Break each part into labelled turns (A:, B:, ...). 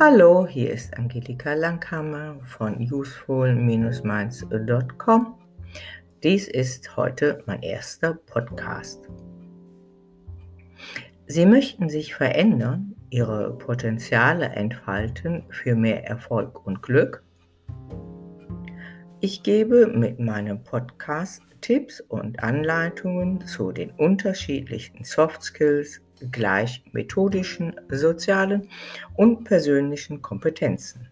A: Hallo, hier ist Angelika Langhammer von useful-minds.com. Dies ist heute mein erster Podcast. Sie möchten sich verändern, Ihre Potenziale entfalten für mehr Erfolg und Glück? Ich gebe mit meinem Podcast Tipps und Anleitungen zu den unterschiedlichen Soft Skills gleich methodischen, sozialen und persönlichen Kompetenzen.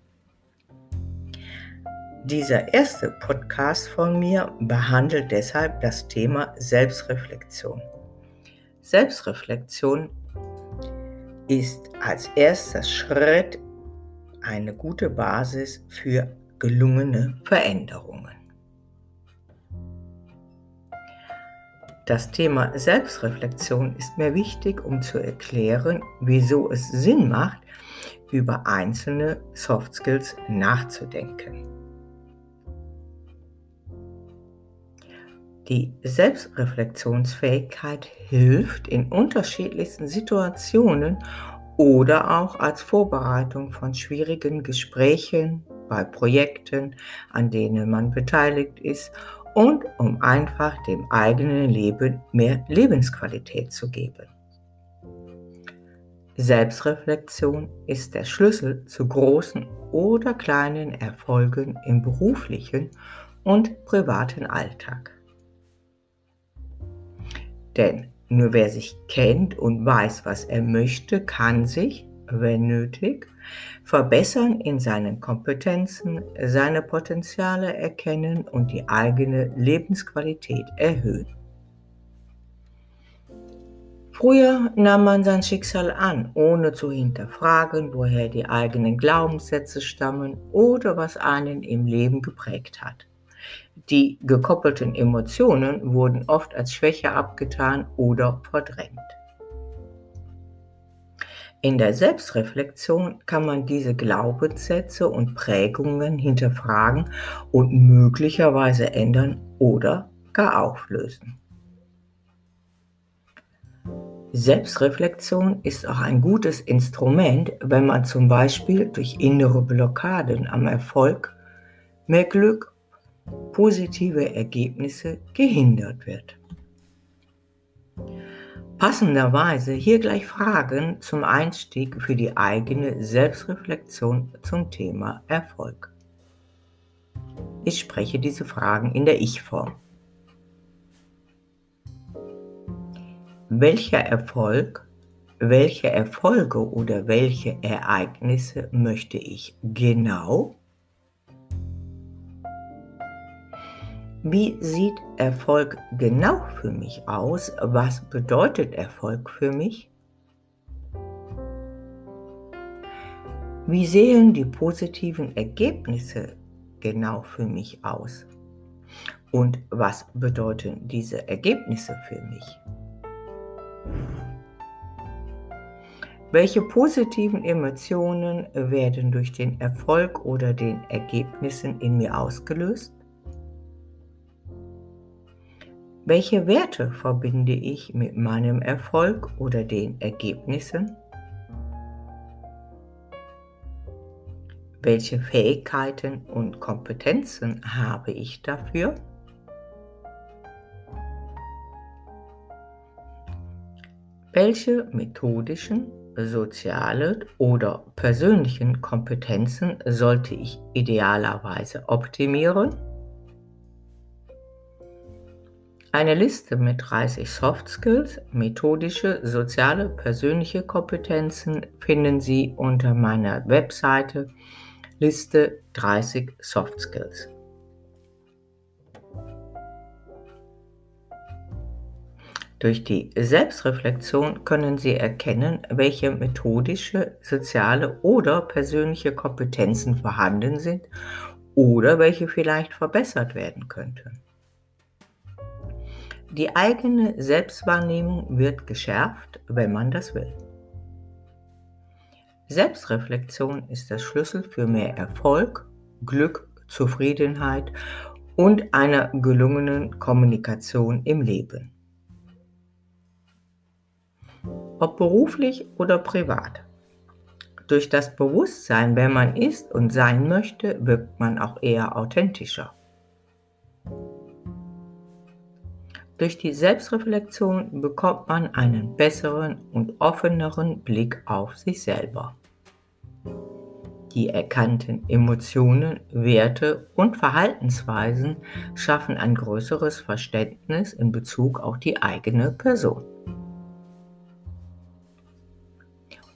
A: Dieser erste Podcast von mir behandelt deshalb das Thema Selbstreflexion. Selbstreflexion ist als erster Schritt eine gute Basis für gelungene Veränderungen. Das Thema Selbstreflexion ist mir wichtig, um zu erklären, wieso es Sinn macht, über einzelne Soft Skills nachzudenken. Die Selbstreflexionsfähigkeit hilft in unterschiedlichsten Situationen oder auch als Vorbereitung von schwierigen Gesprächen bei Projekten, an denen man beteiligt ist und um einfach dem eigenen Leben mehr Lebensqualität zu geben. Selbstreflexion ist der Schlüssel zu großen oder kleinen Erfolgen im beruflichen und privaten Alltag. Denn nur wer sich kennt und weiß, was er möchte, kann sich, wenn nötig, verbessern in seinen Kompetenzen, seine Potenziale erkennen und die eigene Lebensqualität erhöhen. Früher nahm man sein Schicksal an, ohne zu hinterfragen, woher die eigenen Glaubenssätze stammen oder was einen im Leben geprägt hat. Die gekoppelten Emotionen wurden oft als Schwäche abgetan oder verdrängt. In der Selbstreflexion kann man diese Glaubenssätze und Prägungen hinterfragen und möglicherweise ändern oder gar auflösen. Selbstreflexion ist auch ein gutes Instrument, wenn man zum Beispiel durch innere Blockaden am Erfolg, mehr Glück, positive Ergebnisse gehindert wird. Passenderweise hier gleich Fragen zum Einstieg für die eigene Selbstreflexion zum Thema Erfolg. Ich spreche diese Fragen in der Ich-Form. Welcher Erfolg, welche Erfolge oder welche Ereignisse möchte ich genau Wie sieht Erfolg genau für mich aus? Was bedeutet Erfolg für mich? Wie sehen die positiven Ergebnisse genau für mich aus? Und was bedeuten diese Ergebnisse für mich? Welche positiven Emotionen werden durch den Erfolg oder den Ergebnissen in mir ausgelöst? Welche Werte verbinde ich mit meinem Erfolg oder den Ergebnissen? Welche Fähigkeiten und Kompetenzen habe ich dafür? Welche methodischen, sozialen oder persönlichen Kompetenzen sollte ich idealerweise optimieren? Eine Liste mit 30 Soft Skills, methodische, soziale, persönliche Kompetenzen finden Sie unter meiner Webseite Liste 30 Soft Skills. Durch die Selbstreflexion können Sie erkennen, welche methodische, soziale oder persönliche Kompetenzen vorhanden sind oder welche vielleicht verbessert werden könnten. Die eigene Selbstwahrnehmung wird geschärft, wenn man das will. Selbstreflexion ist der Schlüssel für mehr Erfolg, Glück, Zufriedenheit und einer gelungenen Kommunikation im Leben. Ob beruflich oder privat. Durch das Bewusstsein, wer man ist und sein möchte, wirkt man auch eher authentischer. Durch die Selbstreflexion bekommt man einen besseren und offeneren Blick auf sich selber. Die erkannten Emotionen, Werte und Verhaltensweisen schaffen ein größeres Verständnis in Bezug auf die eigene Person.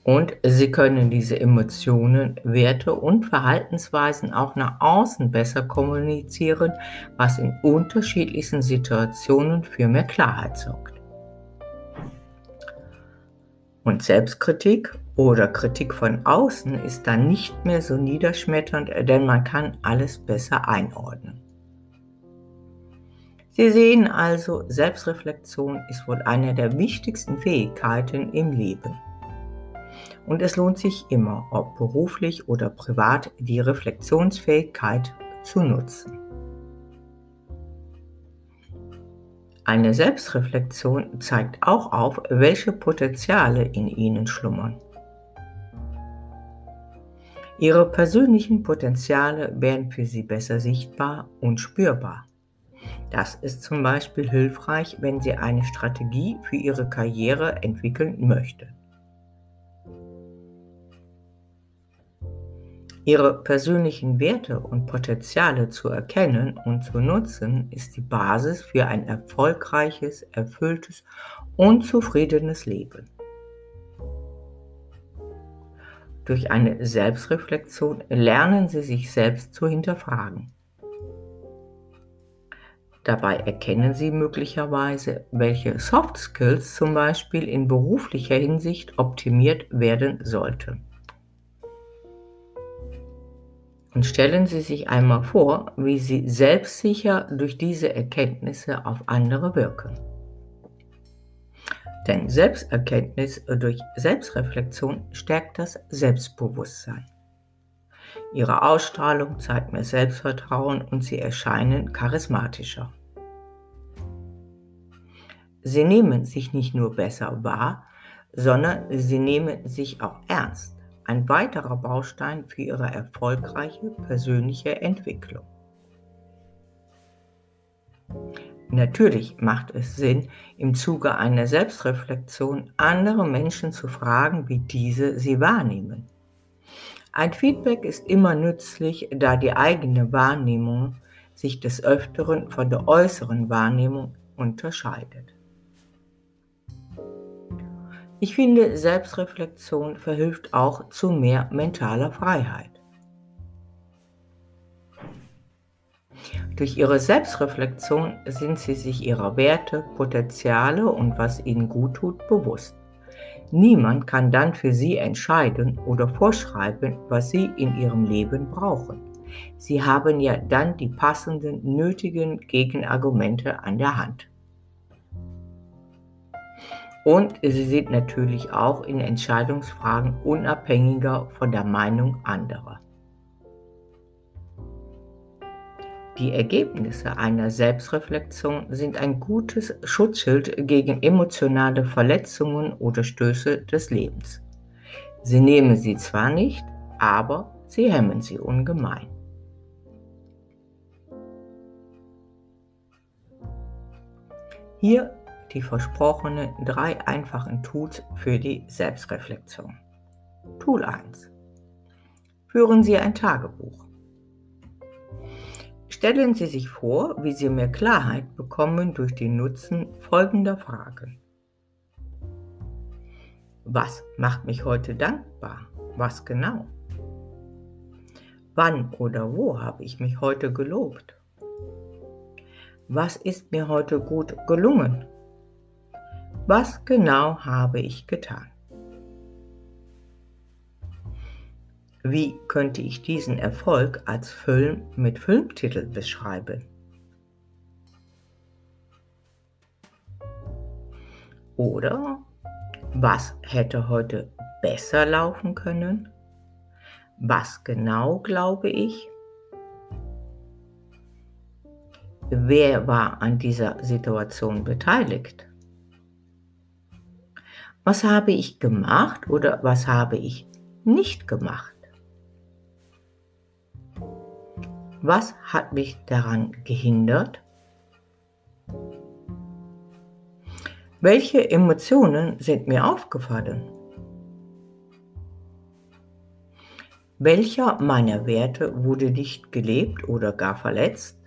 A: Und sie können diese Emotionen, Werte und Verhaltensweisen auch nach außen besser kommunizieren, was in unterschiedlichsten Situationen für mehr Klarheit sorgt. Und Selbstkritik oder Kritik von außen ist dann nicht mehr so niederschmetternd, denn man kann alles besser einordnen. Sie sehen also, Selbstreflexion ist wohl eine der wichtigsten Fähigkeiten im Leben. Und es lohnt sich immer, ob beruflich oder privat, die Reflexionsfähigkeit zu nutzen. Eine Selbstreflexion zeigt auch auf, welche Potenziale in Ihnen schlummern. Ihre persönlichen Potenziale werden für Sie besser sichtbar und spürbar. Das ist zum Beispiel hilfreich, wenn Sie eine Strategie für Ihre Karriere entwickeln möchten. Ihre persönlichen Werte und Potenziale zu erkennen und zu nutzen, ist die Basis für ein erfolgreiches, erfülltes und zufriedenes Leben. Durch eine Selbstreflexion lernen Sie sich selbst zu hinterfragen. Dabei erkennen Sie möglicherweise, welche Soft Skills zum Beispiel in beruflicher Hinsicht optimiert werden sollten. Und stellen Sie sich einmal vor, wie Sie selbstsicher durch diese Erkenntnisse auf andere wirken. Denn Selbsterkenntnis durch Selbstreflexion stärkt das Selbstbewusstsein. Ihre Ausstrahlung zeigt mehr Selbstvertrauen und Sie erscheinen charismatischer. Sie nehmen sich nicht nur besser wahr, sondern Sie nehmen sich auch ernst ein weiterer Baustein für ihre erfolgreiche persönliche Entwicklung. Natürlich macht es Sinn, im Zuge einer Selbstreflexion andere Menschen zu fragen, wie diese sie wahrnehmen. Ein Feedback ist immer nützlich, da die eigene Wahrnehmung sich des Öfteren von der äußeren Wahrnehmung unterscheidet. Ich finde, Selbstreflexion verhilft auch zu mehr mentaler Freiheit. Durch ihre Selbstreflexion sind sie sich ihrer Werte, Potenziale und was ihnen gut tut bewusst. Niemand kann dann für sie entscheiden oder vorschreiben, was sie in ihrem Leben brauchen. Sie haben ja dann die passenden, nötigen Gegenargumente an der Hand. Und sie sind natürlich auch in Entscheidungsfragen unabhängiger von der Meinung anderer. Die Ergebnisse einer Selbstreflexion sind ein gutes Schutzschild gegen emotionale Verletzungen oder Stöße des Lebens. Sie nehmen sie zwar nicht, aber sie hemmen sie ungemein. Hier die versprochenen drei einfachen Tools für die Selbstreflexion. Tool 1. Führen Sie ein Tagebuch. Stellen Sie sich vor, wie Sie mehr Klarheit bekommen durch den Nutzen folgender Fragen. Was macht mich heute dankbar? Was genau? Wann oder wo habe ich mich heute gelobt? Was ist mir heute gut gelungen? Was genau habe ich getan? Wie könnte ich diesen Erfolg als Film mit Filmtitel beschreiben? Oder was hätte heute besser laufen können? Was genau glaube ich? Wer war an dieser Situation beteiligt? Was habe ich gemacht oder was habe ich nicht gemacht? Was hat mich daran gehindert? Welche Emotionen sind mir aufgefallen? Welcher meiner Werte wurde nicht gelebt oder gar verletzt?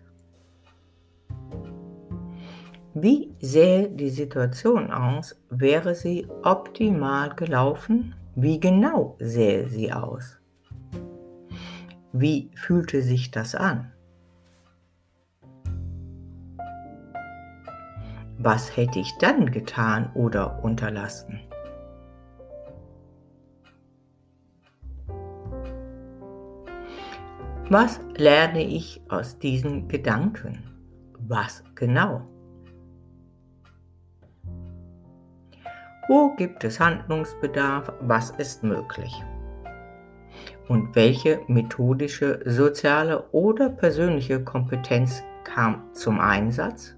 A: Wie sähe die Situation aus, wäre sie optimal gelaufen? Wie genau sähe sie aus? Wie fühlte sich das an? Was hätte ich dann getan oder unterlassen? Was lerne ich aus diesen Gedanken? Was genau? Wo gibt es Handlungsbedarf? Was ist möglich? Und welche methodische, soziale oder persönliche Kompetenz kam zum Einsatz?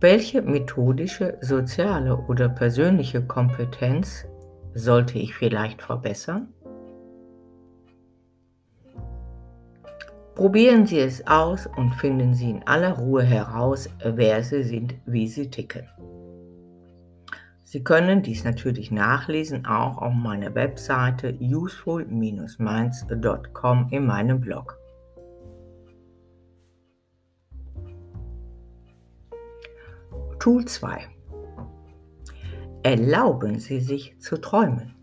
A: Welche methodische, soziale oder persönliche Kompetenz sollte ich vielleicht verbessern? Probieren Sie es aus und finden Sie in aller Ruhe heraus, wer Sie sind, wie Sie ticken. Sie können dies natürlich nachlesen, auch auf meiner Webseite useful-minds.com in meinem Blog. Tool 2. Erlauben Sie sich zu träumen.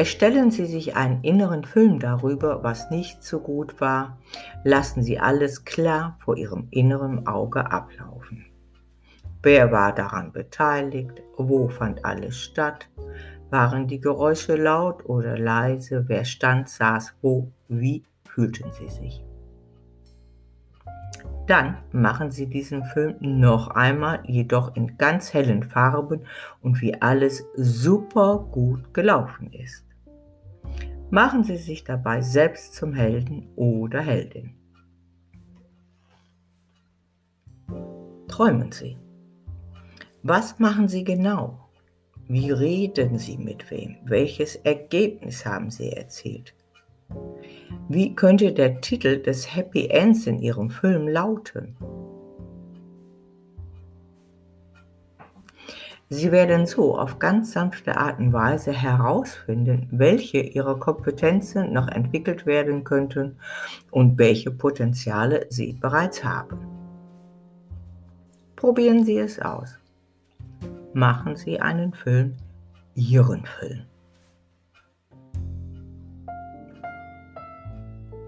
A: Erstellen Sie sich einen inneren Film darüber, was nicht so gut war. Lassen Sie alles klar vor Ihrem inneren Auge ablaufen. Wer war daran beteiligt? Wo fand alles statt? Waren die Geräusche laut oder leise? Wer stand, saß wo? Wie fühlten Sie sich? Dann machen Sie diesen Film noch einmal, jedoch in ganz hellen Farben und wie alles super gut gelaufen ist. Machen Sie sich dabei selbst zum Helden oder Heldin. Träumen Sie. Was machen Sie genau? Wie reden Sie mit wem? Welches Ergebnis haben Sie erzielt? Wie könnte der Titel des Happy Ends in Ihrem Film lauten? Sie werden so auf ganz sanfte Art und Weise herausfinden, welche Ihrer Kompetenzen noch entwickelt werden könnten und welche Potenziale Sie bereits haben. Probieren Sie es aus. Machen Sie einen Film Ihren Film.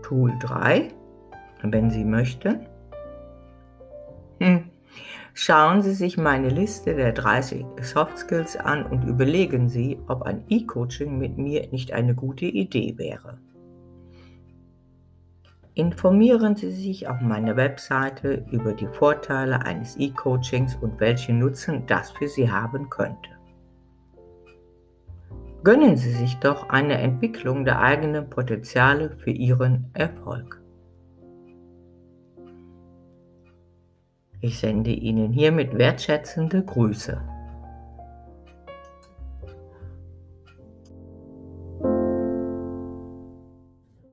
A: Tool 3, wenn Sie möchten. Schauen Sie sich meine Liste der 30 Soft Skills an und überlegen Sie, ob ein E-Coaching mit mir nicht eine gute Idee wäre. Informieren Sie sich auf meiner Webseite über die Vorteile eines E-Coachings und welchen Nutzen das für Sie haben könnte. Gönnen Sie sich doch eine Entwicklung der eigenen Potenziale für Ihren Erfolg. Ich sende Ihnen hiermit wertschätzende Grüße.